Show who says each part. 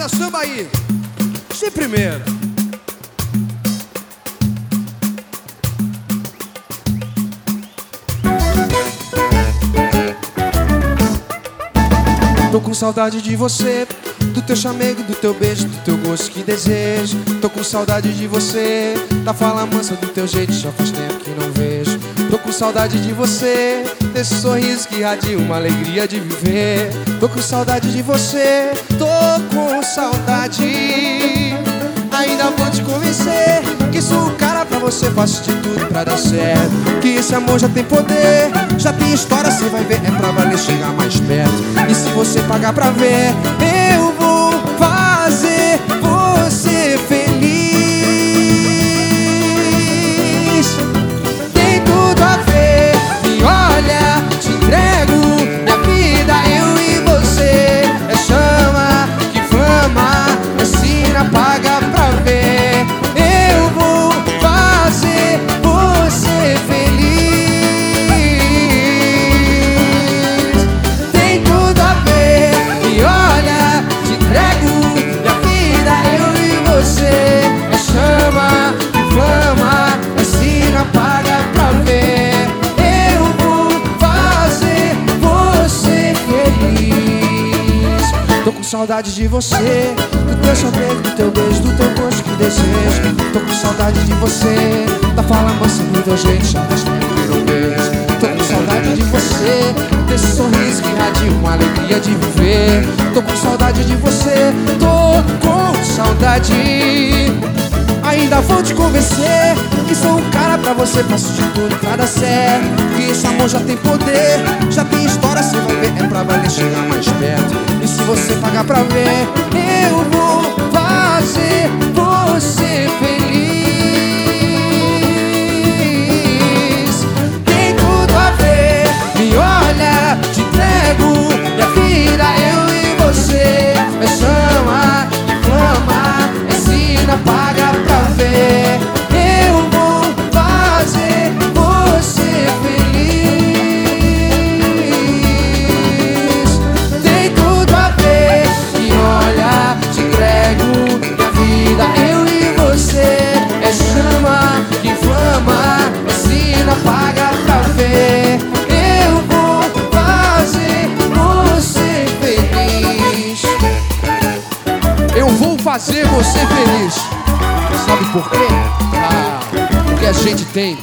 Speaker 1: Roda samba aí. De primeira. Tô com saudade de você, do teu chamego, do teu beijo, do teu gosto que desejo. Tô com saudade de você, da fala mansa do teu jeito, já faz tempo com saudade de você, desse sorriso que irradia uma alegria de viver. Tô com saudade de você, tô com saudade. Ainda vou te convencer que sou o cara pra você, faço de tudo pra dar certo. Que esse amor já tem poder, já tem história, cê vai ver, é pra valer chegar mais perto. E se você pagar pra ver, eu vou saudade de você, do teu chamego, do teu beijo, do teu gosto que desejo. Tô com saudade de você, da fala mansa do teu jeito, que não vejo. Tô com saudade de você, desse sorriso que irradia uma alegria de viver. Tô com saudade de você, tô com saudade. Ainda vou te convencer que sou um cara pra você, faço de tudo pra dar certo. Que esse amor já tem poder, já tem história, cê vai ver, é pra valer chegar mais perto. Você pagar pra ver, eu vou fazer você feliz. Sabe por quê? Ah, porque a gente tem